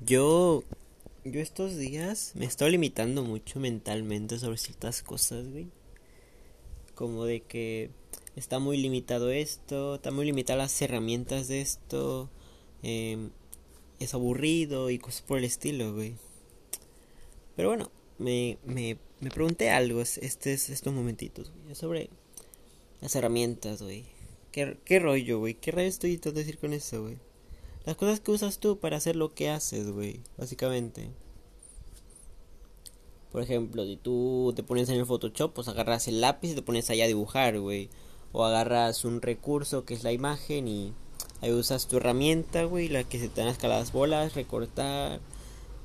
Yo. Yo estos días me estoy limitando mucho mentalmente sobre ciertas cosas, güey. Como de que está muy limitado esto, está muy limitadas las herramientas de esto, em, es aburrido y cosas por el estilo, güey. Pero bueno, me, me, me pregunté algo este, estos momentitos, güey, sobre las herramientas, güey. ¿Qué, ¿Qué rollo, güey? ¿Qué rollo estoy intentando decir con eso, güey? Las cosas que usas tú para hacer lo que haces, güey. Básicamente. Por ejemplo, si tú te pones en el Photoshop, pues agarras el lápiz y te pones allá a dibujar, güey. O agarras un recurso que es la imagen y ahí usas tu herramienta, güey, la que se te dan las bolas, recortar,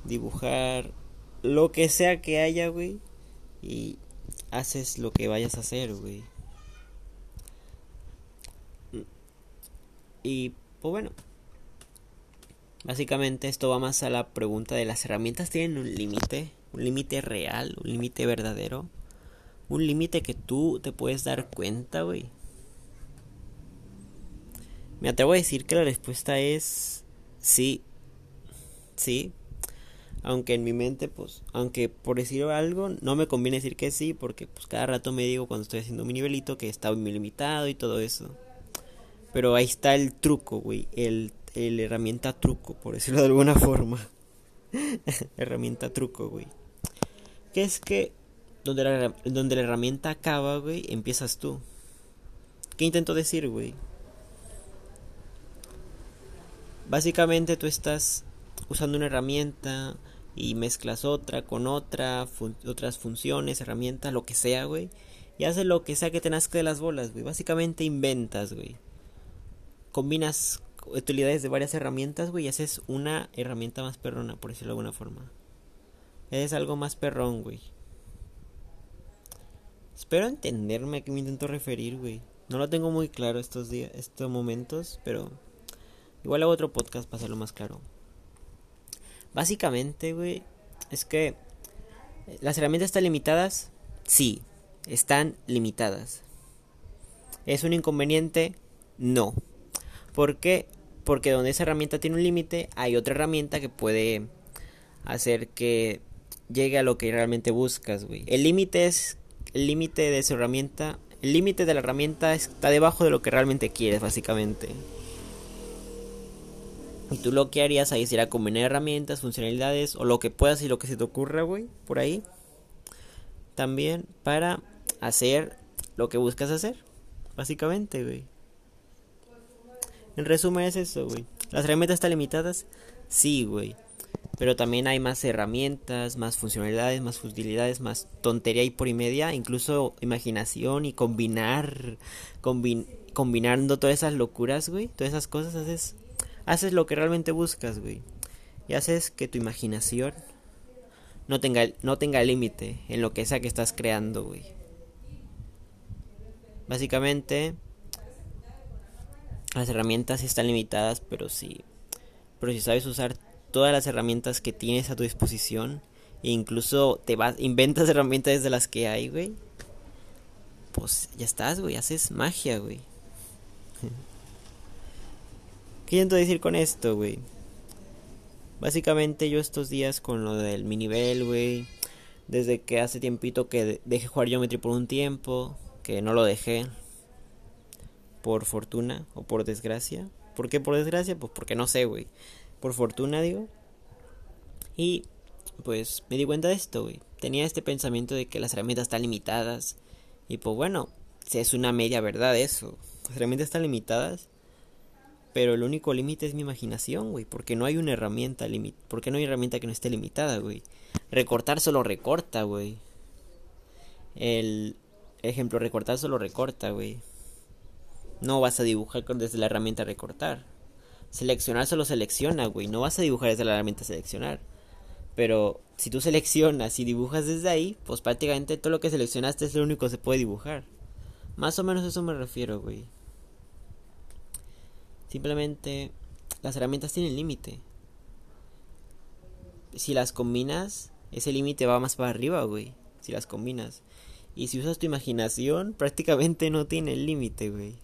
dibujar, lo que sea que haya, güey. Y haces lo que vayas a hacer, güey. Y pues bueno, básicamente esto va más a la pregunta de las herramientas tienen un límite, un límite real, un límite verdadero, un límite que tú te puedes dar cuenta, güey. Me atrevo a decir que la respuesta es sí, sí, aunque en mi mente, pues, aunque por decir algo, no me conviene decir que sí, porque pues cada rato me digo cuando estoy haciendo mi nivelito que está muy limitado y todo eso. Pero ahí está el truco, güey. El, el herramienta truco, por decirlo de alguna forma. herramienta truco, güey. Que es que donde la, donde la herramienta acaba, güey, empiezas tú. ¿Qué intento decir, güey? Básicamente tú estás usando una herramienta y mezclas otra con otra, otras funciones, herramientas, lo que sea, güey. Y haces lo que sea que te nazca de las bolas, güey. Básicamente inventas, güey combinas utilidades de varias herramientas, güey, y haces una herramienta más perrona, por decirlo de alguna forma. Es algo más perrón, güey. Espero entenderme a qué me intento referir, güey. No lo tengo muy claro estos días, estos momentos, pero igual hago otro podcast para hacerlo más claro. Básicamente, güey, es que las herramientas están limitadas. Sí, están limitadas. ¿Es un inconveniente? No. ¿Por qué? Porque donde esa herramienta tiene un límite, hay otra herramienta que puede hacer que llegue a lo que realmente buscas, güey. El límite es el límite de esa herramienta, el límite de la herramienta está debajo de lo que realmente quieres, básicamente. Y tú lo que harías ahí sería combinar herramientas, funcionalidades o lo que puedas y lo que se te ocurra, güey, por ahí. También para hacer lo que buscas hacer, básicamente, güey. En resumen es eso, güey. ¿Las herramientas están limitadas? Sí, güey. Pero también hay más herramientas, más funcionalidades, más utilidades, más tontería y por y media, incluso imaginación y combinar, combinando todas esas locuras, güey, todas esas cosas, haces, haces lo que realmente buscas, güey. Y haces que tu imaginación no tenga, no tenga límite en lo que sea que estás creando, güey. Básicamente, las herramientas están limitadas, pero si, pero si sabes usar todas las herramientas que tienes a tu disposición, e incluso te vas, inventas herramientas desde las que hay, güey, pues ya estás, güey, haces magia, güey. ¿Qué intento decir con esto, güey? Básicamente yo estos días con lo del mi nivel, güey, desde que hace tiempito que dejé jugar Geometry por un tiempo, que no lo dejé, por fortuna o por desgracia. ¿Por qué por desgracia? Pues porque no sé, güey. Por fortuna, digo. Y pues me di cuenta de esto, güey. Tenía este pensamiento de que las herramientas están limitadas. Y pues bueno, es una media verdad eso. Las herramientas están limitadas. Pero el único límite es mi imaginación, güey. Porque no hay una herramienta limit Porque no hay herramienta que no esté limitada, güey. Recortar solo recorta, güey. El ejemplo, recortar solo recorta, güey. No vas a dibujar desde la herramienta recortar. Seleccionar solo selecciona, güey. No vas a dibujar desde la herramienta seleccionar. Pero si tú seleccionas y dibujas desde ahí, pues prácticamente todo lo que seleccionaste es lo único que se puede dibujar. Más o menos a eso me refiero, güey. Simplemente las herramientas tienen límite. Si las combinas, ese límite va más para arriba, güey. Si las combinas. Y si usas tu imaginación, prácticamente no tiene límite, güey.